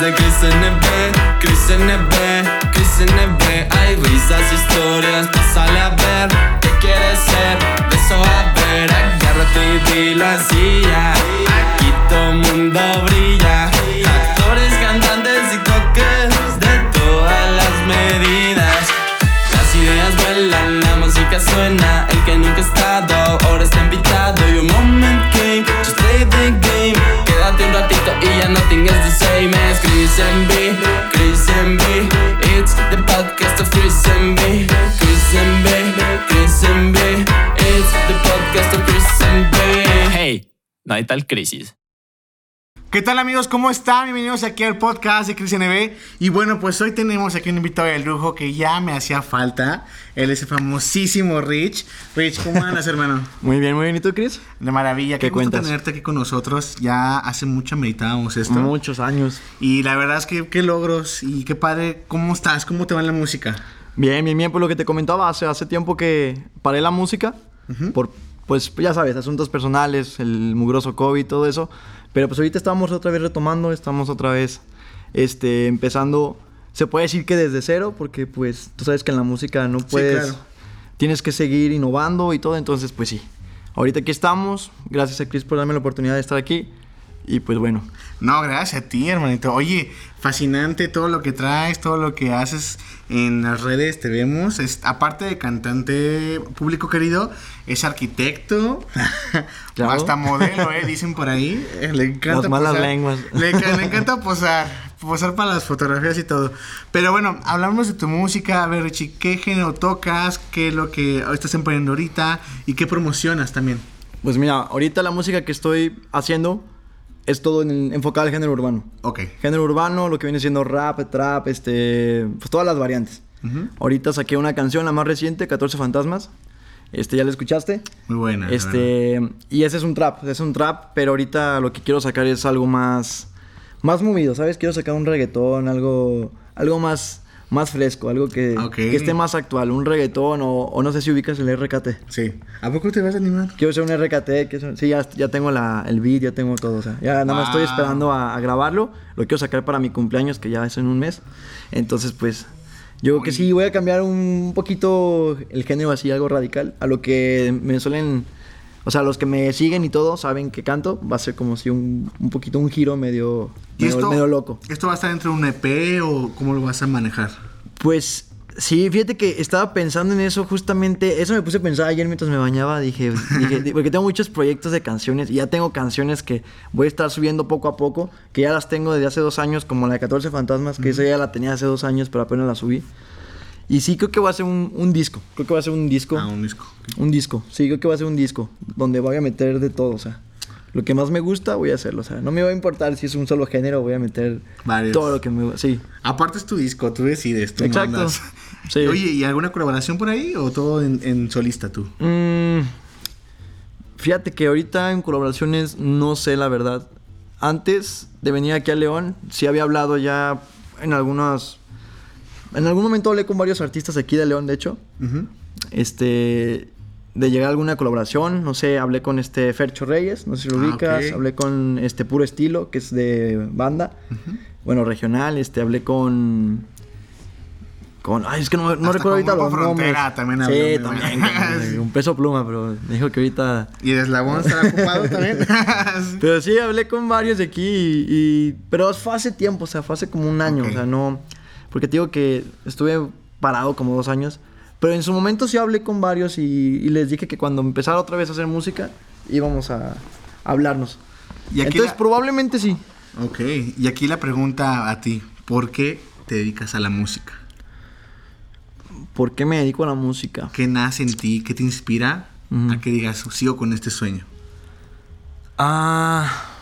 de Chris NB, Chris NB, Chris NB. Hay risas, historias, pásale a ver. ¿Qué quieres ser? De eso a ver. Agárrate y dilo así ya. Aquí todo mundo brilla. Actores, cantantes y coques de todas las medidas. Las ideas vuelan, la música suena. Chris and Chris and. It's the podcast of Chris and B. Chris and Chris and. It's the podcast of Chris and B. Hay tal crisis. ¿Qué tal amigos? ¿Cómo están? Bienvenidos aquí al podcast de Chris NB. Y bueno, pues hoy tenemos aquí un invitado de lujo que ya me hacía falta. Él es el famosísimo Rich. Rich, ¿cómo andas, hermano? Muy bien, muy bien. ¿Y tú, Chris? De maravilla. ¿Qué Qué gusto cuentas? tenerte aquí con nosotros. Ya hace mucho meditábamos esto. Muchos años. Y la verdad es que qué logros y qué padre. ¿Cómo estás? ¿Cómo te va en la música? Bien, bien, bien. Pues lo que te comentaba, hace, hace tiempo que paré la música. Por, pues ya sabes, asuntos personales, el mugroso COVID, todo eso. Pero pues ahorita estamos otra vez retomando, estamos otra vez este, empezando. Se puede decir que desde cero, porque pues tú sabes que en la música no puedes. claro. Tienes que seguir innovando y todo. Entonces, pues sí. Ahorita aquí estamos. Gracias a Chris por darme la oportunidad de estar aquí. Y pues bueno. No, gracias a ti, hermanito. Oye, fascinante todo lo que traes, todo lo que haces en las redes, te vemos. Es, aparte de cantante público querido, es arquitecto, Claro. hasta modelo, ¿eh? Dicen por ahí. Eh, Le encanta Las malas posar. lenguas. Le encanta posar, posar para las fotografías y todo. Pero bueno, hablamos de tu música. A ver, Richie, ¿qué género tocas? ¿Qué es lo que estás emprendiendo ahorita? ¿Y qué promocionas también? Pues mira, ahorita la música que estoy haciendo es todo en enfocado al género urbano. Ok. Género urbano, lo que viene siendo rap, trap, este, pues todas las variantes. Ahorita saqué una canción, la más reciente, 14 Fantasmas. Este, ¿ya la escuchaste? Muy buena. Este, y ese es un trap, es un trap, pero ahorita lo que quiero sacar es algo más más movido, ¿sabes? Quiero sacar un reggaetón, algo algo más más fresco, algo que, Ok. que esté más actual, un reggaetón o, o no sé si ubicas el RKT. Sí. ¿A poco te vas a animar? Quiero ser un RKT, ser- sí, ya, ya tengo la, el beat, ya tengo todo, o sea, ya nada más estoy Wow. esperando a, a grabarlo, lo quiero sacar para mi cumpleaños, que ya es en un mes, entonces pues, yo creo que sí, voy a cambiar un poquito el género así, algo radical, a lo que me suelen, o sea, los que me siguen y todo saben que canto, va a ser como si un, un poquito un giro medio, ¿Y medio, esto, medio loco. ¿Esto va a estar entre un EP o cómo lo vas a manejar? Pues sí, fíjate que estaba pensando en eso justamente, eso me puse a pensar ayer mientras me bañaba, dije, dije, porque tengo muchos proyectos de canciones y ya tengo canciones que voy a estar subiendo poco a poco, que ya las tengo desde hace dos años, como la de 14 Fantasmas, que esa ya la tenía hace dos años, pero apenas la subí. Y sí creo que va a ser un, un disco, creo que va a ser un disco. Ah, un disco. Un disco, sí, creo que va a ser un disco donde voy a meter de todo, o sea, lo que más me gusta voy a hacerlo, o sea, no me va a importar si es un solo género, voy a meter Varios. todo lo que me sí. Aparte es tu disco, tú decides, tú Exacto. mandas. Sí. Oye, ¿y alguna colaboración por ahí o todo en, en solista tú? Mm, fíjate que ahorita en colaboraciones no sé la verdad. Antes de venir aquí a León, sí había hablado ya en algunas... En algún momento hablé con varios artistas aquí de León, de hecho. Este... De llegar a alguna colaboración, no sé, hablé con este Fercho Reyes, no sé si lo Ah, ubicas, hablé con este Puro Estilo, que es de banda, bueno, regional, este, hablé con... Con, ay, es que no, recuerdo ahorita los nombres. Frontera también Sí, habló, me también, con- un peso pluma, pero me dijo que ahorita... ¿Y el eslabón estará ocupado también? Pero sí, hablé con varios de aquí y, y- Pero fue hace tiempo, o sea, fue hace como un año, o sea, no... Porque te digo que estuve parado como dos años. Pero en su momento sí hablé con varios y, y les dije que cuando empezara otra vez a hacer música íbamos a, a hablarnos. Y aquí Entonces la- probablemente sí. ok, y aquí la pregunta a ti, ¿por qué te dedicas a la música? ¿Por qué me dedico a la música? ¿Qué nace en ti? ¿Qué te inspira a que digas, sigo con este sueño? Ah...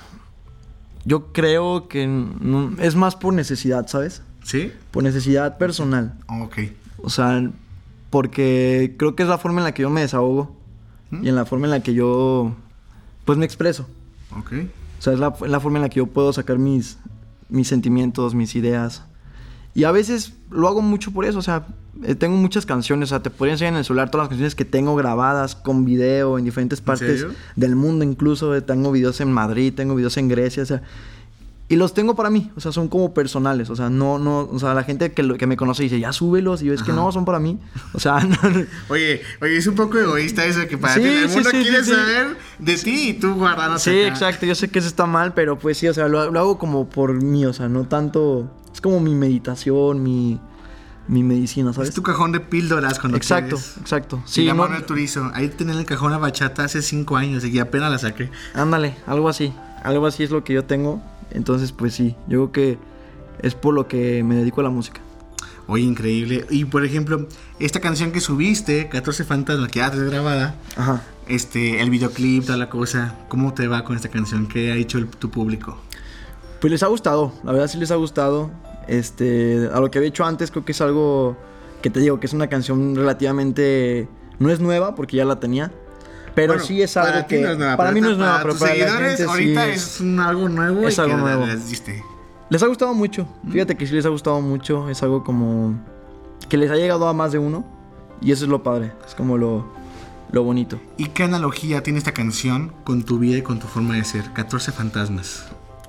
Yo creo que no- es más por necesidad, ¿sabes? ¿Sí? Por necesidad personal. Ok. O sea, porque creo que es la forma en la que yo me desahogo y en la forma en la que yo, pues, me expreso. Ok. O sea, es la, la forma en la que yo puedo sacar mis, mis sentimientos, mis ideas. Y a veces lo hago mucho por eso, o sea, eh, tengo muchas canciones, o sea, te podría enseñar en el celular todas las canciones que tengo grabadas con video en diferentes partes del mundo, incluso tengo videos en Madrid, tengo videos en Grecia, o sea, Y los tengo para mí, o sea, son como personales, o sea, no, no, o sea, la gente que, lo- que me conoce dice, ya súbelos, y yo es que no, son para mí, o sea, no, no. Oye, oye, es un poco egoísta eso que para Sí, ti el sí, mundo sí, quiere sí, sí. saber de ti y tú guardándote Sí, acá. exacto, yo sé que eso está mal, pero pues sí, o sea, lo, lo hago como por mí, o sea, no tanto, es como mi meditación, mi, mi medicina, ¿sabes? Es tu cajón de píldoras cuando Exacto, quieres. exacto. Sí, Sí, la no, mano del turizo. Ahí tenía en el cajón la bachata hace cinco años y apenas la saqué. ándale, algo así, algo así es lo que yo tengo, entonces pues sí, yo creo que es por lo que me dedico a la música. Oye, increíble. Y por ejemplo, esta canción que subiste, 14 Fantasmas, que ya es grabada, Ajá. este, el videoclip, toda la cosa, ¿cómo te va con esta canción? ¿Qué ha hecho el- tu público? Pues les ha gustado, la verdad sí les ha gustado. Este, a lo que había hecho antes, creo que es algo que te digo que es una canción relativamente. No es nueva porque ya la tenía. Pero Bueno, sí es algo para que. no es nueva, para mí no es nueva, para pero para la seguidores gente sí ahorita es- algo nuevo es y algo que nuevo. les diste. Les ha gustado mucho. Fíjate que sí les ha gustado mucho. Es algo como. que les ha llegado a más de uno. Y eso es lo padre. Es como lo, lo bonito. ¿Y qué analogía tiene esta canción con tu vida y con tu forma de ser? 14 Fantasmas.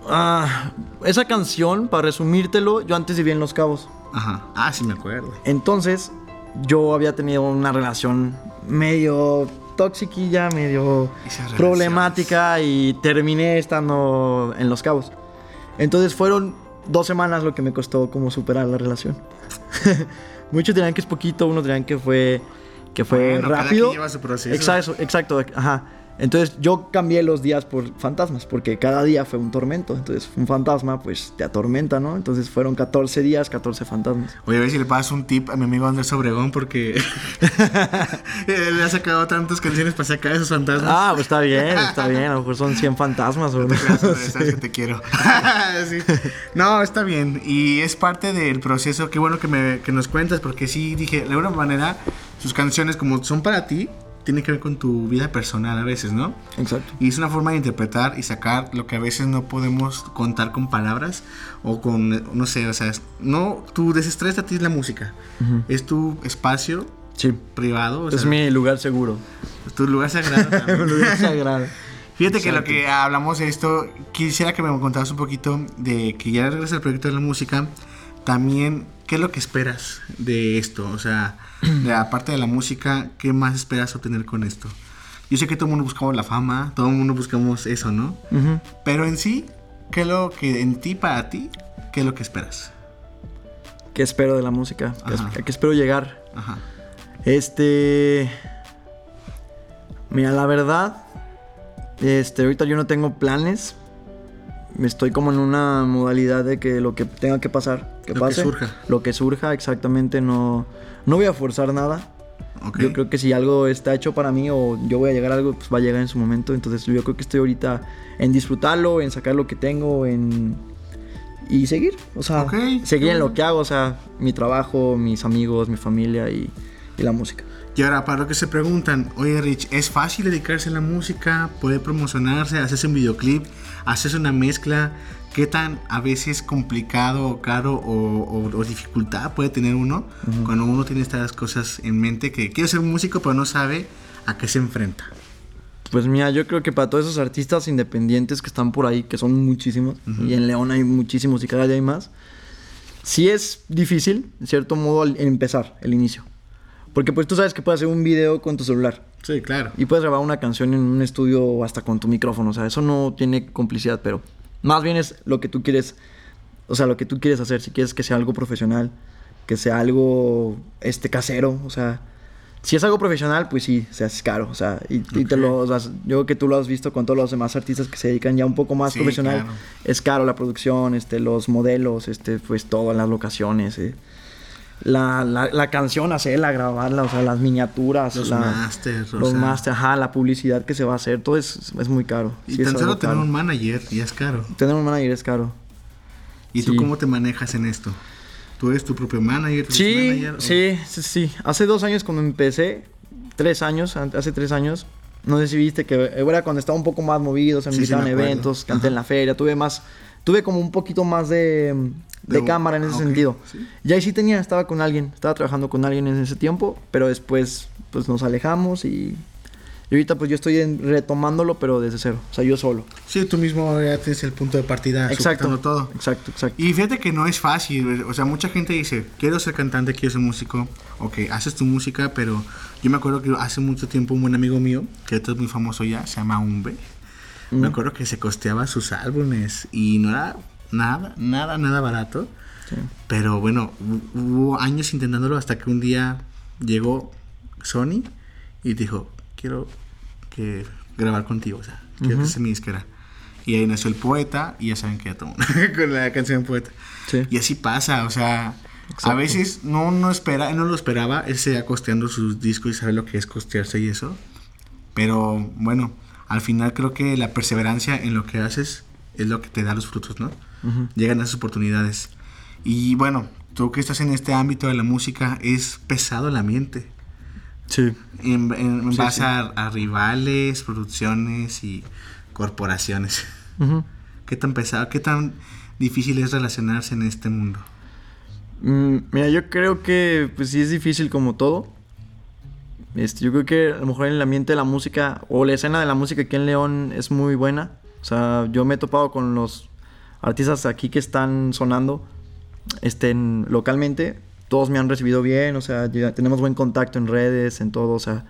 Ah, esa canción, para resumírtelo, yo antes vivía en Los Cabos. Ajá. Ah, sí me acuerdo. Entonces, yo había tenido una relación medio toxiquilla, medio problemática y terminé estando en Los Cabos. Entonces fueron dos semanas lo que me costó como superar la relación. Muchos dirán que es poquito, unos dirán que fue que fue Bueno, cada rápido. quien lleva su proceso. Exacto, exacto, ajá. Entonces yo cambié los días por fantasmas, porque cada día fue un tormento. Entonces un fantasma pues te atormenta, ¿no? Entonces fueron 14 días, 14 fantasmas. Voy a ver si le paso un tip a mi amigo Andrés Obregón porque él le ha sacado tantas canciones para sacar esos fantasmas. Ah, pues está bien, está bien. A lo mejor son 100 fantasmas No te creas, Andrés, sabes que te quiero. Sí. No, está bien. Y es parte del proceso. Qué bueno que, me, que nos cuentas, porque sí dije, de alguna manera, sus canciones, como son para ti, tienen que ver con tu vida personal a veces, ¿no? Exacto. Y es una forma de interpretar y sacar lo que a veces no podemos contar con palabras o con, no sé, o sea, es- no, tu desestrés a ti es la música. Es tu espacio Sí. privado, o Es sea, mi lugar seguro. tu lugar sagrado también. Mi lugar sagrado. Fíjate que lo que hablamos de esto, quisiera que me contaras un poquito de que ya regresas al proyecto de la música, también, ¿qué es lo que esperas de esto? O sea, de la parte de la música, ¿qué más esperas obtener con esto? Yo sé que todo el mundo buscamos la fama, todo el mundo buscamos eso, ¿no? Pero en sí, ¿qué es lo que en ti, para ti, qué es lo que esperas? ¿Qué espero de la música? ¿Qué, Ajá. es- a qué espero llegar? Ajá. Este. Mira, la verdad. Este, ahorita yo no tengo planes. Estoy como en una modalidad de que lo que tenga que pasar, que Lo que pase. surja. Lo que surja, exactamente. No, no voy a forzar nada. Yo creo que si algo está hecho para mí o yo voy a llegar a algo, pues va a llegar en su momento. Entonces yo creo que estoy ahorita en disfrutarlo, en sacar lo que tengo, en... Y seguir, o sea, seguir en lo que hago, o sea, mi trabajo, mis amigos, mi familia y, y la música. Y ahora, para lo que se preguntan, oye Rich, ¿es fácil dedicarse a la música? ¿Puede promocionarse? ¿Hacerse un videoclip? ¿Hacerse una mezcla? ¿Qué tan a veces complicado o caro o, o- o dificultad puede tener uno cuando uno tiene estas cosas en mente que quiere ser un músico pero no sabe a qué se enfrenta? Pues mira, yo creo que para todos esos artistas independientes que están por ahí, que son muchísimos, y en León hay muchísimos y cada día hay más, sí es difícil, en cierto modo, al empezar, el inicio. Porque pues tú sabes que puedes hacer un video con tu celular. Sí, claro. Y puedes grabar una canción en un estudio o hasta con tu micrófono. O sea, eso no tiene complicidad, pero más bien es lo que tú quieres. O sea, lo que tú quieres hacer. Si quieres que sea algo profesional, que sea algo este casero. O sea, si es algo profesional, pues sí, o sea, es caro. O sea, y, y te lo. o sea, yo creo que tú lo has visto con todos los demás artistas que se dedican ya un poco más Sí, profesional. claro. Es caro la producción, este, los modelos, este, pues todo las locaciones. eh. La, la, la canción, hacerla, grabarla, o sea, las miniaturas. Los la- masters, Los sea. masters, ajá, la publicidad que se va a hacer, todo es, es muy caro. Y Sí, tan solo tener un manager ya es caro. Tener un manager es caro. ¿Y tú Sí. cómo te manejas en esto? ¿Tú eres tu propio manager? tu Sí, manager, sí, sí, sí. Hace dos años cuando empecé, tres años, hace tres años, no sé si viste que era cuando estaba un poco más movido, se me Sí, sí, invitaban acuerdo. eventos, canté en la feria, tuve más, tuve como un poquito más de, de De- cámara en ese ah, ok, sentido. sí. Y ahí sí tenía, estaba con alguien, estaba trabajando con alguien en ese tiempo, pero después pues nos alejamos y, Y ahorita pues yo estoy en- retomándolo, pero desde cero. O sea, yo solo. Sí, tú mismo ya tienes el punto de partida Exacto. todo. Exacto, exacto. Y fíjate que no es fácil, o sea, mucha gente dice, quiero ser cantante, quiero ser músico. Ok, haces tu música, pero yo me acuerdo que hace mucho tiempo un buen amigo mío, que ahorita es muy famoso ya, se llama Umbe, me acuerdo que se costeaba sus álbumes y no era nada, nada, nada barato. Sí. Pero bueno, hu- hubo años intentándolo hasta que un día llegó Sony y dijo, quiero que grabar contigo, o sea, quiero que seas mi disquera. Y ahí nació el poeta y ya saben que ya tomó con la canción poeta. Sí. Y así pasa, o sea, a veces no, no espera, no lo esperaba, él se costeando sus discos y sabe lo que es costearse y eso. Pero bueno, al final creo que la perseverancia en lo que haces es lo que te da los frutos, ¿no? Ujú. Llegan esas oportunidades. Y bueno, tú que estás en este ámbito de la música, es pesado el ambiente. Sí. En, en- en Sí, base sí. A, a rivales, producciones y corporaciones. Ujú. ¿Qué tan pesado, qué tan difícil es relacionarse en este mundo? Mm, mira, yo creo que pues sí es difícil como todo. Este, yo creo que a lo mejor en el ambiente de la música o la escena de la música aquí en León es muy buena. O sea, yo me he topado con los artistas aquí que están sonando en- localmente. Todos me han recibido bien, o sea, ya tenemos buen contacto en redes, en todo, o sea,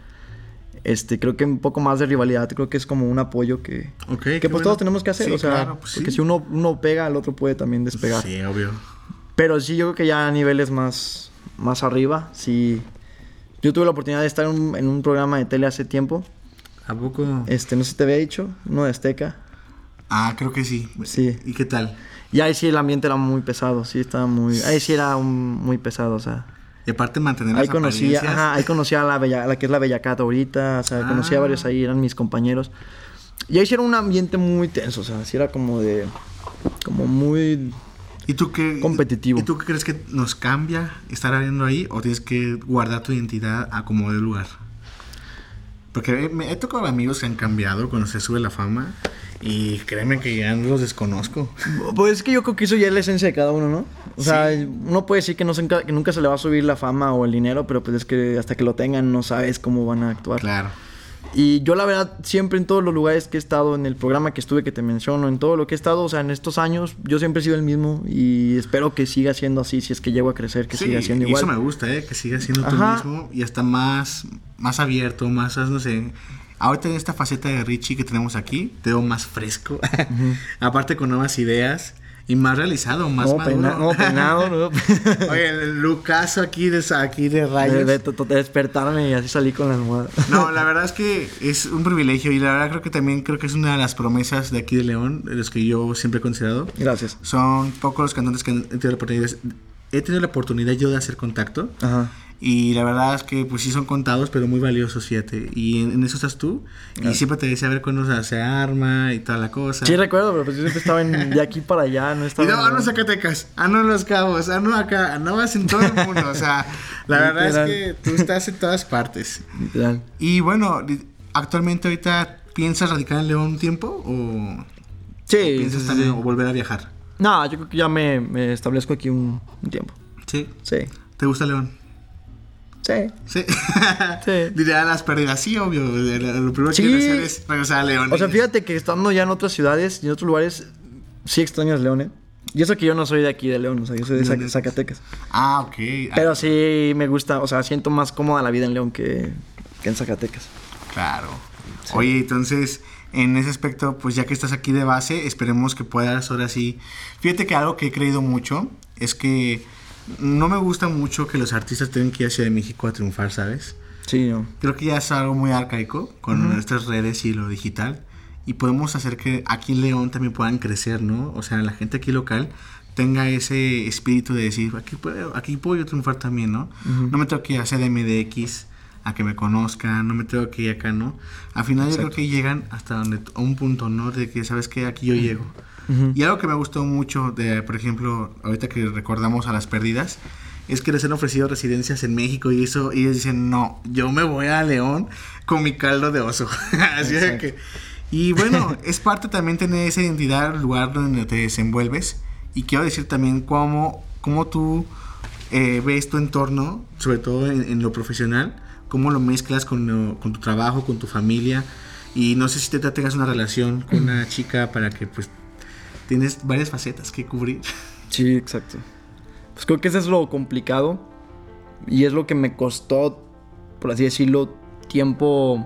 este, creo que un poco más de rivalidad, creo que es como un apoyo que, que pues bueno. todos tenemos que hacer, Sí, o sea, claro, pues porque sí. si uno, uno pega, el otro puede también despegar. Sí, obvio. Pero sí, yo creo que ya a niveles más, más arriba, sí. Yo tuve la oportunidad de estar en un, en un programa de tele hace tiempo. ¿A poco? Este, no sé si te había dicho, uno de Azteca. Ah, creo que sí. Sí. ¿Y qué tal? Y ahí sí el ambiente era muy pesado, sí, estaba muy... Ahí sí era un- muy pesado, o sea... Y aparte mantener Ahí las conocía, ajá, ahí conocía a la, bella, la que es la Bellacata ahorita, o sea, conocía a Ah. varios ahí, eran mis compañeros. Y ahí sí era un ambiente muy tenso, o sea, sí era como de... Como muy... ¿Y tú qué? competitivo. ¿Y tú qué crees que nos cambia estar viendo ahí o tienes que guardar tu identidad a como de lugar? Porque me he tocado amigos que han cambiado cuando se sube la fama y créeme que ya no los desconozco. Pues es que yo creo que eso ya es la esencia de cada uno, ¿no? O sea, Sí. uno puede decir que, no se enca- que nunca se le va a subir la fama o el dinero, pero pues es que hasta que lo tengan no sabes cómo van a actuar. Claro. Y yo la verdad, siempre en todos los lugares que he estado, en el programa que estuve que te menciono, en todo lo que he estado, o sea, en estos años, yo siempre he sido el mismo y espero que siga siendo así, si es que llego a crecer, que Sí, siga siendo igual. eso me gusta, ¿eh? Que sigas siendo tú mismo y hasta más, más abierto, más, no sé. Ahorita en esta faceta de Richie que tenemos aquí, te veo más fresco. Aparte con nuevas ideas y más realizado, más no, maduro. no, peinado, no. Oye, el lucaso aquí de, aquí de de, rayos. de- de- de despertarme y así salí con la almohada. No, la verdad es que es un privilegio y la verdad creo que también creo que es una de las promesas de aquí de León, de los que yo siempre he considerado. Gracias. Son pocos los cantantes que han tenido la oportunidad, he tenido la oportunidad yo de hacer contacto Ajá. Y la verdad es que pues sí son contados pero muy valiosos, fíjate. Y en, en eso estás tú y siempre te decía a ver cuándo se- se arma y toda la cosa. Sí recuerdo, pero pues yo siempre estaba en- de aquí para allá, no Y estaba... no, en- no Zacatecas, ah, no Los Cabos, ah, no acá, andabas en todo el mundo, o sea, la verdad es que tú estás en todas partes. Literal. Y bueno, actualmente ahorita piensas radicar en León un tiempo o Sí, piensas sí, también sí. volver a viajar. No, yo creo que ya me, me establezco aquí un, un tiempo. Sí. Sí. ¿Te gusta León? Sí. Sí. Sí. Diría las pérdidas, sí, obvio. Lo primero que Sí. quiero hacer es regresar a León. O sea, fíjate que estando ya en otras ciudades y en otros lugares, sí extrañas León, ¿eh? Y eso que yo no soy de aquí de León, o sea, yo soy de. Zacatecas. Ah, ok. Pero sí me gusta, o sea, siento más cómoda la vida en León que, que en Zacatecas. Claro. Oye, entonces, en ese aspecto, pues ya que estás aquí de base, esperemos que puedas ahora sí. Fíjate que algo que he creído mucho es que no me gusta mucho que los artistas tengan que ir a Ciudad de México a triunfar, ¿sabes? Sí, no. Creo que ya es algo muy arcaico con nuestras redes y lo digital. Y podemos hacer que aquí en León también puedan crecer, ¿no? O sea, la gente aquí local tenga ese espíritu de decir, aquí puedo, aquí puedo yo triunfar también, ¿no? No me tengo que ir a CDMDX a que me conozcan, no me tengo que ir acá, ¿no? Al final yo creo que llegan hasta donde, a un punto, ¿no? De que, ¿sabes qué? Aquí yo llego. Y algo que me gustó mucho, de, por ejemplo, ahorita que recordamos a las pérdidas, es que les han ofrecido residencias en México y eso, y ellos dicen, no, yo me voy a León con mi caldo de oso. Así Exacto. que... Y bueno, es parte también tener esa identidad, el lugar donde te desenvuelves. Y quiero decir también cómo, cómo tú eh, ves tu entorno, sobre todo en, en lo profesional, cómo lo mezclas con, lo- con tu trabajo, con tu familia. Y no sé si te tengas una relación con una chica para que pues tienes varias facetas que cubrir. Sí, exacto. Pues creo que eso es lo complicado y es lo que me costó, por así decirlo, tiempo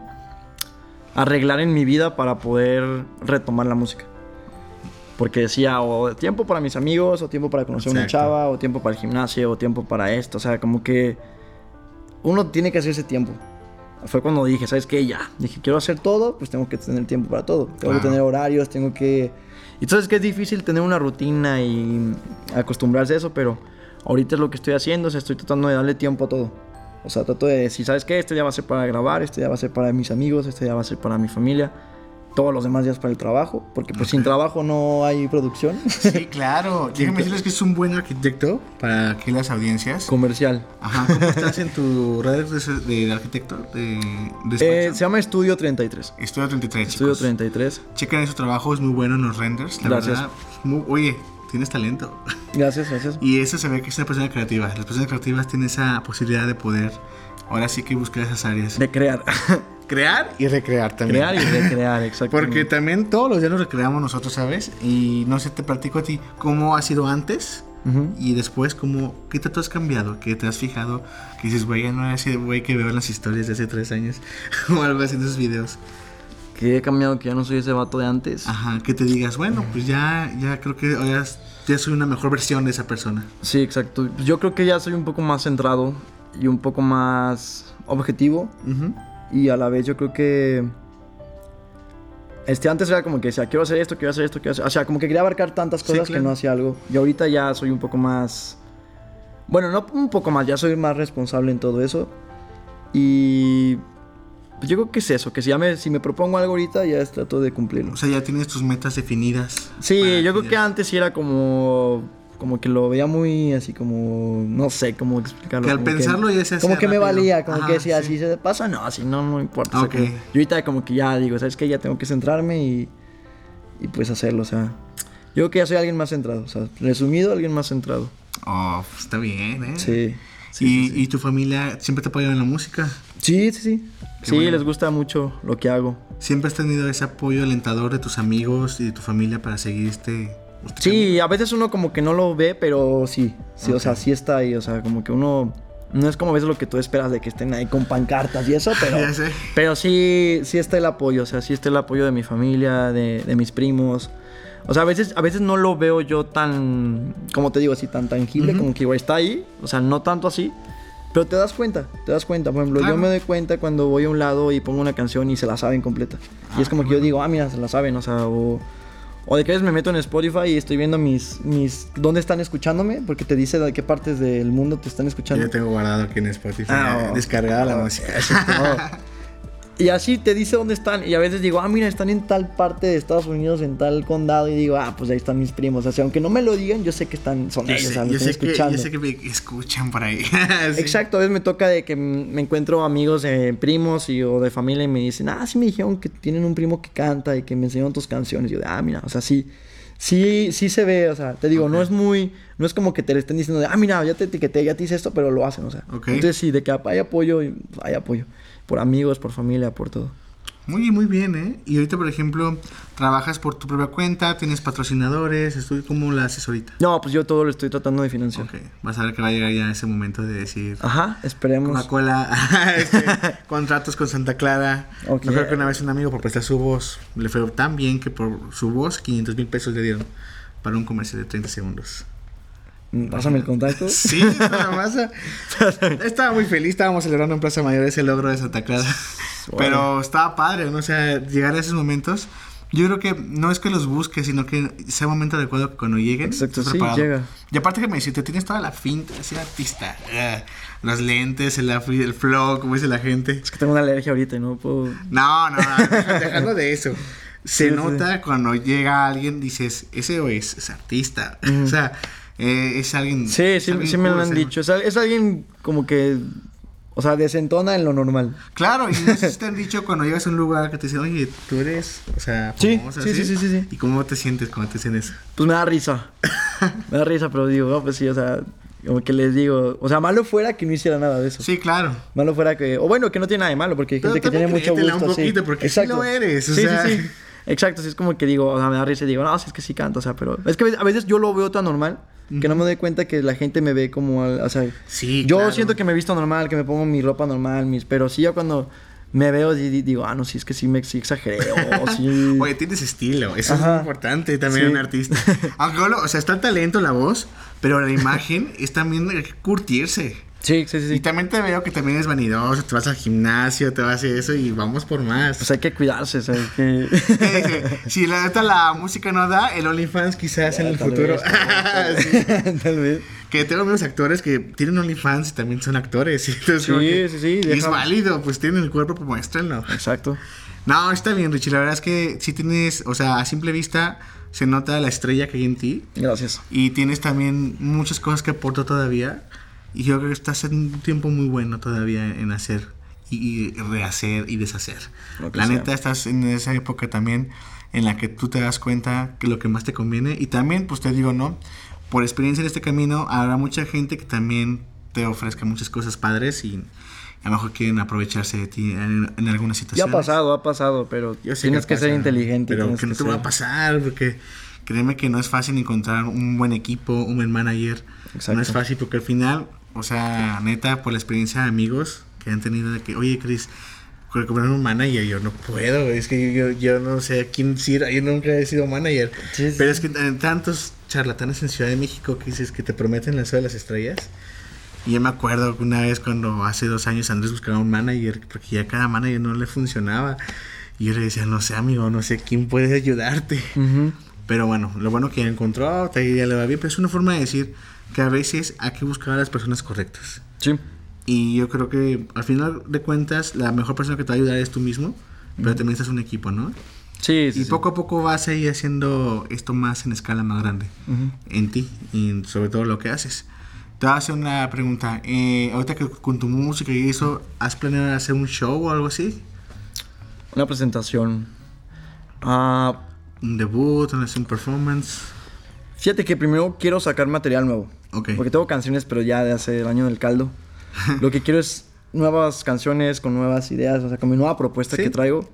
arreglar en mi vida para poder retomar la música. Porque decía, o tiempo para mis amigos, o tiempo para conocer una Exacto. chava, o tiempo para el gimnasio, o tiempo para esto. O sea, como que uno tiene que hacer ese tiempo. Fue cuando dije, ¿sabes qué? Ya. Dije, quiero hacer todo, pues tengo que tener tiempo para todo. Tengo Wow. que tener horarios, tengo que... Entonces que es difícil tener una rutina y acostumbrarse a eso, pero ahorita es lo que estoy haciendo, o sea, estoy tratando de darle tiempo a todo. O sea, trato de decir, ¿sabes qué? Esto ya va a ser para grabar, esto ya va a ser para mis amigos, esto ya va a ser para mi familia. Todos los demás días para el trabajo, porque pues sin trabajo no hay producción Sí, claro. Déjame decirles que es un buen arquitecto para que las audiencias. comercial. Ajá, ¿cómo estás en tu red de, de arquitecto? De, de Eh, se llama Estudio 33. Estudio 33, Estudio chicos. 33. Chequen su trabajo, es muy bueno en los renders. La Gracias. verdad, muy- oye, tienes talento. Gracias, gracias. Y eso se ve que es una persona creativa. Las personas creativas tienen esa posibilidad de poder, ahora sí que buscar esas áreas. De crear. crear y recrear también. crear y recrear, exacto. Porque también todos los días nos recreamos nosotros, ¿sabes? Y no sé, te platico a ti cómo ha sido antes y después cómo, ¿qué tanto has cambiado? ¿Qué te has fijado? Que dices, güey, ya no era ese güey que veo en las historias de hace tres años o algo así en esos videos. Que he cambiado, que ya no soy ese vato de antes. Ajá, que te digas, bueno, pues ya, ya creo que ya, ya soy una mejor versión de esa persona. Sí, exacto. Yo creo que ya soy un poco más centrado y un poco más objetivo. Ujú. Y a la vez yo creo que... Este, antes era como que decía, quiero hacer esto, quiero hacer esto, quiero hacer... O sea, como que quería abarcar tantas Sí, cosas claro. que no hacía algo. Y ahorita ya soy un poco más... Bueno, no un poco más, ya soy más responsable en todo eso. Y... Pues yo creo que es eso, que si, ya me, si me propongo algo ahorita, ya trato de cumplirlo. O sea, ya tienes tus metas definidas. Sí, yo creo que antes sí era como... Como que lo veía muy así como... No sé cómo explicarlo. Que al como pensarlo ya se Como que me rápido. valía, como Ajá, que decía, sí. si se pasa, no, así no, no importa. O sea, como- yo ahorita como que ya digo, ¿sabes qué? Ya tengo que centrarme y... Y pues hacerlo, o sea... Yo creo que ya soy alguien más centrado, o sea, resumido, alguien más centrado. Oh, pues está bien, ¿eh? Sí. Sí, y, sí, sí. ¿Y tu familia siempre te apoya en la música? Sí, sí, sí. Qué Sí, bueno. les gusta mucho lo que hago. ¿Siempre has tenido ese apoyo alentador de tus amigos y de tu familia para seguir este... Sí, a veces uno como que no lo ve, pero sí. Sí, o sea, sí está ahí. O sea, como que uno. No es como a veces lo que tú esperas de que estén ahí con pancartas y eso, pero. Ya sé. Pero sí, sí está el apoyo. O sea, sí está el apoyo de mi familia, de, de mis primos. O sea, a veces, a veces no lo veo yo tan. Como te digo, así tan tangible, como que igual está ahí. O sea, no tanto así. Pero te das cuenta, te das cuenta. Por ejemplo, Claro. yo me doy cuenta cuando voy a un lado y pongo una canción y se la saben completa. y es como que yo digo, ah, mira, se la saben, o sea, o. O de que a veces me meto en Spotify y estoy viendo mis, mis... ¿Dónde están escuchándome? Porque te dice de qué partes del mundo te están escuchando. Yo tengo guardado aquí en Spotify, Ah, oh. descargada la música. Todo. Y así te dice dónde están. Y a veces digo, ah, mira, están en tal parte de Estados Unidos, en tal condado. Y digo, ah, pues ahí están mis primos. O sea, aunque no me lo digan, yo sé que están, son Yo ellos, o sé, sea, yo están sé que, escuchando. yo sé que me escuchan por ahí. Sí. Exacto, a veces me toca de que me encuentro amigos de primos y, o de familia y me dicen, ah, sí me dijeron que tienen un primo que canta y que me enseñaron tus canciones. Y yo, ah, mira, o sea, sí, sí, sí se ve, o sea, te digo, no es muy, no es como que te le estén diciendo de, ah, mira, ya te etiqueté, ya te hice esto, pero lo hacen, o sea. Ok. Entonces sí, de que hay apoyo, hay apoyo. Por amigos, por familia, por todo. Muy, muy bien, ¿eh? Y ahorita, por ejemplo, trabajas por tu propia cuenta, tienes patrocinadores, estoy ¿cómo la haces ahorita? No, pues yo todo lo estoy tratando de financiar. Ok, vas a ver que va a llegar ya ese momento de decir... Ajá, esperemos. Coca-Cola, este, contratos con Santa Clara. Ok. Yo creo que una vez un amigo por prestar su voz le fue tan bien que por su voz 500 mil pesos le dieron para un comercial de 30 segundos. Mm, Pásame el contacto. Sí, nada más. Estaba muy feliz, estábamos celebrando en Plaza Mayor ese logro de Santa Clara. Pero estaba padre, ¿no? O sea, llegar a esos momentos. Yo creo que no es que los busques, sino que sea el momento adecuado que cuando lleguen. Exacto, sí, preparado. llega. Y aparte que me dice, te tienes toda la finta, así artista. eh, los lentes, el, el flow, como dice la gente. Es que tengo una alergia ahorita y no puedo... No, no, no, dejando de eso. Se Sí, sí. nota cuando llega alguien, dices, ese es, es artista. o sea, eh, es alguien. Sí, es sí, alguien sí me lo han dicho. Es, es alguien como que... O sea, desentona en lo normal. Claro, y no sé si te han dicho cuando llegas a un lugar que te dicen, oye, tú eres, o sea, Sí, sí, así". sí, sí, sí, sí. ¿Y cómo te sientes cuando te dicen eso? Pues me da risa. me da risa, pero digo, no, pues sí, o sea... Como que les digo, o sea, malo fuera que no hiciera nada de eso. Sí, claro. Malo fuera que, o bueno, que no tiene nada de malo, porque hay Pero gente que tiene mucho gusto. un sí. poquito, porque sí lo eres, o sí, sea. sí, sí. Exacto, sí, es como que digo, o sea, me da risa y digo, no, sí, es que sí canto, o sea, pero es que a veces yo lo veo tan normal que no me doy cuenta que la gente me ve como, al- o sea, Sí, yo claro. siento que me visto normal, que me pongo mi ropa normal, mis, pero sí, yo cuando me veo y di- digo, ah, no, sí, es que sí me sí exageré, o sí. Oye, tienes estilo, eso es Ajá. muy importante también Sí. un artista. Aunque, o sea, está el talento, la voz, pero la imagen es también curtirse. Sí, sí, sí, sí. Y también te veo que también es vanidoso, te vas al gimnasio, te vas a eso y vamos por más. Pues hay que cuidarse, ¿sabes? Que... Si la neta la música no da, el OnlyFans quizás en el Tal futuro. vez, tal vez. Tal vez. Que tengo amigos actores que tienen OnlyFans y también son actores. entonces Sí, que- sí, sí, y Es válido, pues tienen el cuerpo, pues muéstrenlo. Exacto. No, está bien, Richie. La verdad es que sí tienes, o sea, a simple vista se nota la estrella que hay en ti. Gracias. Y tienes también muchas cosas que aporto todavía. Y yo creo que estás en un tiempo muy bueno todavía en hacer y, rehacer y deshacer. La sea. neta, estás en esa época también en la que tú te das cuenta que lo que más te conviene. Y también, pues te digo, ¿no? Por experiencia en este camino, habrá mucha gente que también te ofrezca muchas cosas padres y a lo mejor quieren aprovecharse de ti en, en alguna Ya situación. ha pasado, ha pasado, pero Yo sé tienes que, ser inteligente. Pero que no te ser- va a pasar, porque créeme que no es fácil encontrar un buen equipo, un buen manager. Exacto. No es fácil porque al final, o sea, neta, por la experiencia de amigos que han tenido de que, oye, Chris, comprar un manager. Yo no puedo, es que yo, yo no sé a quién decir, yo nunca he sido manager. Sí, sí. Pero es que hay tantos charlatanes en Ciudad de México que dices que te prometen la de las estrellas. Y yo me acuerdo una vez cuando hace dos años Andrés buscaba un manager, porque ya cada manager no le funcionaba. Y yo le decía, no sé, amigo, no sé quién puede ayudarte. Ujú. Pero bueno, lo bueno que encontró, te- ya le va bien, pero es una forma de decir que a veces hay que buscar a las personas correctas. Sí. Y yo creo que al final de cuentas, la mejor persona que te va a ayudar es tú mismo, pero también estás un equipo, ¿no? Sí, sí. y poco a poco vas a ir haciendo esto más en escala más grande Ujú. en ti y sobre todo lo que haces. Te voy a hacer una pregunta. Eh, ahorita que con tu música y eso, ¿has planeado hacer un show o algo así? Una presentación. Ah, ¿Un debut, un, un performance? fíjate que primero quiero sacar material nuevo. Ok. Porque tengo canciones, pero ya de hace el año del caldo. Lo que quiero es nuevas canciones con nuevas ideas, o sea, con mi nueva propuesta Sí. que traigo.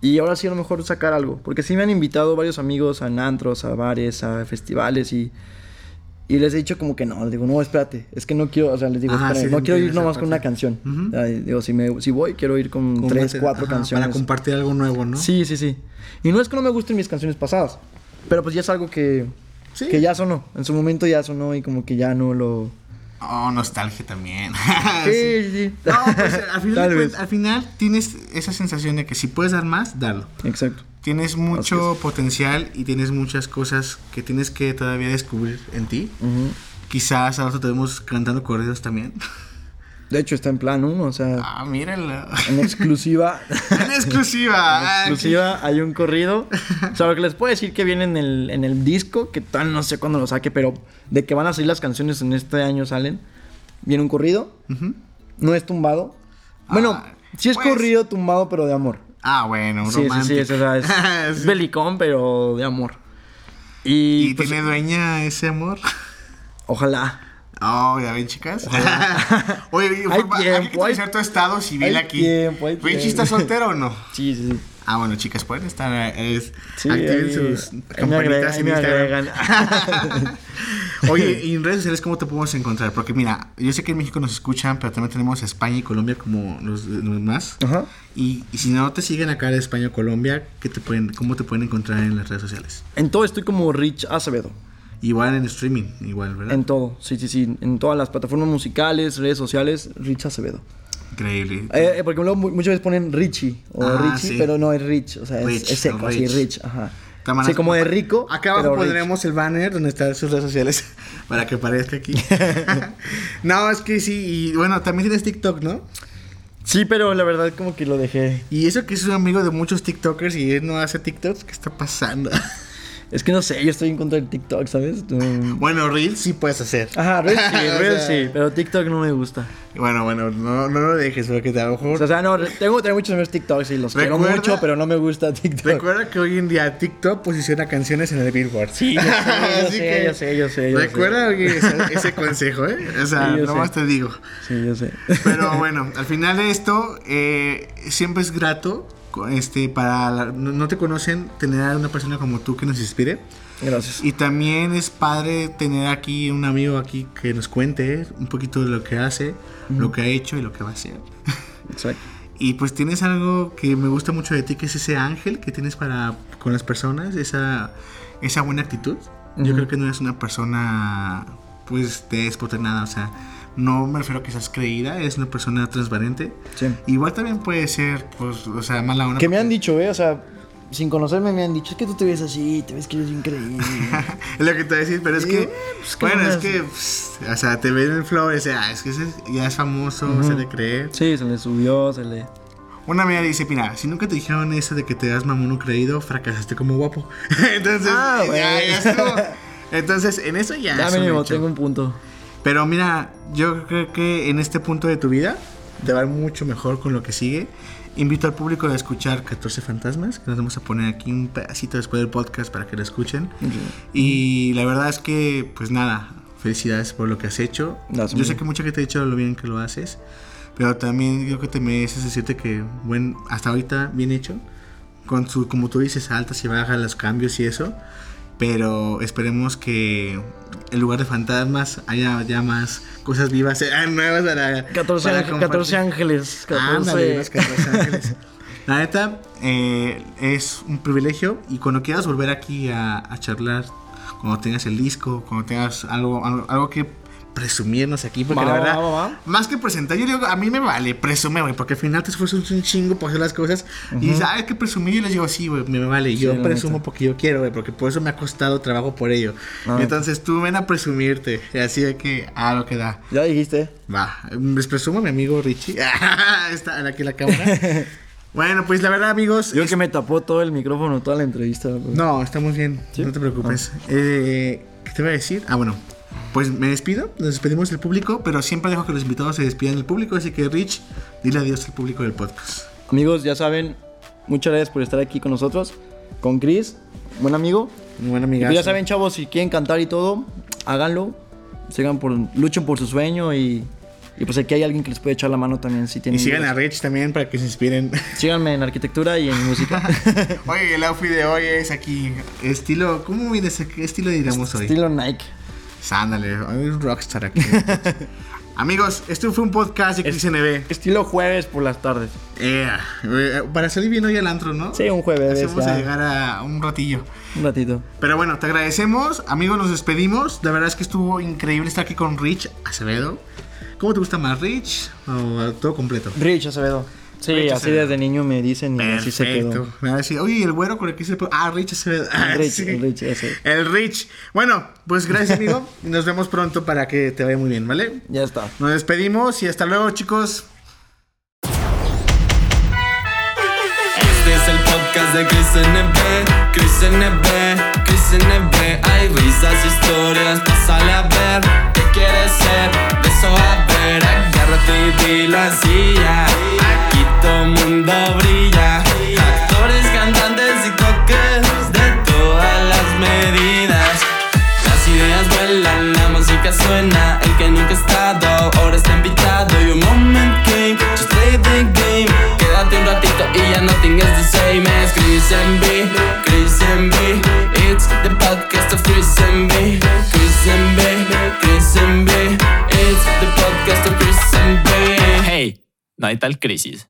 Y ahora sí a lo mejor sacar algo. Porque sí me han invitado varios amigos a antros, a bares, a festivales y... Y les he dicho como que no, les digo, no, espérate, es que no quiero, o sea, les digo, Ajá, espérate, sí, no quiero ir nomás con una canción. Ay, digo, si, me, si voy, quiero ir con tres, cuatro ajá, canciones. Para compartir algo nuevo, ¿no? Sí, sí, sí. Y no es que no me gusten mis canciones pasadas, pero pues ya es algo que, Sí. que ya sonó. En su momento ya sonó y como que ya no lo... Oh, nostalgia también. Sí, sí, sí. No, pues al final, al tienes esa sensación de que si puedes dar más, dalo. Exacto. Tienes mucho potencial y tienes muchas cosas que tienes que todavía descubrir en ti. Quizás ahora te vemos cantando corridos también. De hecho, está en plan uno, o sea, Ah, míralo. en exclusiva. en exclusiva. en exclusiva hay un corrido. O sea, lo que les puedo decir que viene en el, en el disco, que tal no sé cuándo lo saque, pero de que van a salir las canciones en este año salen. Viene un corrido, Ujú. no es tumbado. Bueno, Ah, sí es pues- corrido tumbado, pero de amor. Ah, bueno, un Sí, sí, sí, es, o sea, es, belicón, pero de amor. Y, ¿Y pues, tiene dueña ese amor? ojalá. Oh, ya ven, chicas. Oye, Hay que tiempo, tu estado civil hay aquí. tiempo, hay ¿Richie tiempo. está soltero o no? Sí, sí, sí. Ah, bueno, chicas, pueden estar. Es, Sí, activen ahí- sus campanitas en Instagram. Oye, y en redes sociales, ¿cómo te podemos encontrar? Porque mira, yo sé que en México nos escuchan, pero también tenemos España y Colombia como los, los más. Ajá. Y, y si no te siguen acá de España o Colombia, ¿qué te pueden, ¿cómo te pueden encontrar en las redes sociales? En todo estoy como Rich Acevedo. Igual en streaming, igual, ¿verdad? En todo, sí, sí, sí. En todas las plataformas musicales, redes sociales, Rich Acevedo. Increíble. Eh, eh, porque luego mu- muchas veces ponen Richie o Ah, Richie, sí. pero no es Rich, o sea, es, Rich, es seco, así, Rich. Rich, ajá. Tamanas- Sí, como de rico. Acá abajo pero rich. pondremos el banner donde están sus redes sociales para que aparezca aquí. no, es que sí, y bueno, también tienes TikTok, ¿no? Sí, pero la verdad como que lo dejé. Y eso que es un amigo de muchos TikTokers y él no hace TikToks, ¿qué está pasando? Es que no sé, yo estoy en contra del TikTok, ¿sabes? No- Bueno, Reels sí puedes hacer. Ajá, Reels sí, Reels sea, sí, pero TikTok no me gusta. Bueno, bueno, no, no lo dejes porque a lo mejor... O sea, no, tengo, tengo muchos amigos TikToks y los quiero Recuerda- mucho, pero no me gusta TikTok. Recuerda que hoy en día TikTok posiciona canciones en el Billboard. Sí, yo sé, yo Así sé, que yo sé, yo sé, yo sé. Recuerda oye, ese, ese consejo, ¿eh? O sea, Sí, nomás sé. te digo. Sí, yo sé. Pero bueno, al final de esto, eh, siempre es grato, este, para la- no, no te conocen, tener a una persona como tú que nos inspire. Gracias. Y también es padre tener aquí un amigo aquí que nos cuente un poquito de lo que hace, lo que ha hecho y lo que va a hacer. Exacto. Y pues tienes algo que me gusta mucho de ti, que es ese ángel que tienes para con las personas, esa, esa buena actitud. Yo creo que no eres una persona, pues, déspota nada, o sea, no me refiero a que seas creída, eres una persona transparente. Sí. Igual también puede ser, pues, o sea, mala onda. Que me han dicho, eh, o sea, sin conocerme me han dicho, es que tú te ves así, te ves que eres increíble. es lo que te voy a decir, pero es que, eh, pues, ¿qué bueno, es que, pues, o sea, te ven en flores, o sea, es que ese ya es famoso, se le cree. sí, se le subió, se le... Una amiga dice, mira, si nunca te dijeron eso de que te das mamono creído, fracasaste como guapo. Entonces, Ah, ya, ya estuvo. Entonces, en eso ya Ya es un mínimo, hecho. tengo un punto. Pero mira, yo creo que en este punto de tu vida te va mucho mejor con lo que sigue. Invito al público a escuchar 14 fantasmas, que nos vamos a poner aquí un pedacito después del podcast para que lo escuchen. Y la verdad es que, pues nada, felicidades por lo que has hecho. Gracias, yo sé que mucha gente ha dicho lo bien que lo haces, pero también creo que te mereces decirte que, buen, hasta ahorita bien hecho, con su, como tú dices, altas y bajas, los cambios y eso. Pero esperemos que en lugar de fantasmas haya ya más cosas vivas, eh, nuevas para, 14, para ángel- compartir. 14 ángeles. 14... Ándale, unos 14 ángeles. La neta, eh, es un privilegio y cuando quieras volver aquí a, a charlar, cuando tengas el disco, cuando tengas algo, algo, algo que presumirnos aquí, porque Va, la verdad, va, va. más que presentar, yo digo, a mí me vale, presume, güey, porque al final te esfuerzas un chingo por hacer las cosas y dices, ah, hay que presumir, y les digo, sí, güey, me vale, yo presumo neta. porque yo quiero, güey, porque por eso me ha costado trabajo por ello. Ah. Entonces tú ven a presumirte, y así de que, ah, lo que da. Ya dijiste. Va, les presumo a mi amigo Richie. Está aquí la cámara. bueno, pues la verdad, amigos. Yo es- que me tapó todo el micrófono, toda la entrevista. güey. No, estamos bien. ¿Sí? No te preocupes. Eh, ¿Qué te voy a decir? Ah, bueno. Pues me despido, nos despedimos del público, pero siempre dejo que los invitados se despidan del público, así que Rich, dile adiós al público del podcast. Amigos, ya saben, muchas gracias por estar aquí con nosotros. Con Chris, buen amigo. Buen Y amigazo. pues ya saben, chavos, si quieren cantar y todo, háganlo. Sigan por, luchen por su sueño y, y pues aquí hay alguien que les puede echar la mano también si Y tienen. sigan a. Rich también para que se inspiren. Síganme en arquitectura y en música. Oye, el outfit de hoy es aquí, estilo, ¿cómo vienes? ¿Qué estilo diríamos hoy? Estilo Nike. Sándale, hay un rockstar aquí. Amigos, esto fue un podcast de Cris NB. Estilo jueves por las tardes. Eh, eh, para salir bien hoy al antro, ¿no? Sí, un jueves. Vamos a llegar a un ratillo. Un ratito. Pero bueno, te agradecemos. Amigos, nos despedimos. La verdad es que estuvo increíble estar aquí con Rich Acevedo. ¿Cómo te gusta más, Rich? ¿O todo completo? Rich Acevedo. Sí, Rich así Acevedo. desde niño me dicen y así se quedó. Perfecto. Me va a decir, oye, ¿y el güero con el que hice el Ah, Rich Acevedo. Ah, Rich, sí. el Rich, ese. El Rich. Bueno, pues gracias, amigo. y nos vemos pronto para que te vaya muy bien, ¿vale? Ya está. Nos despedimos y hasta luego, chicos. Este es el podcast de Chris NB, Chris NB, Chris NB. Hay risas, historias, pásale a ver. ¿Qué quieres ser? De eso a ver. Agárrate y dilo así ya. Todo mundo brilla. Actores, cantantes y toques de todas las medidas. Las ideas vuelan, la música suena. El que nunca ha estado, ahora está invitado. Y un moment came, just play the game. Quédate un ratito y ya nothing is the same as Chris and B, Chris and B. It's the podcast of Chris and B, Chris and B, Chris and B. It's the podcast of Chris and B. Hey, no hay tal crisis.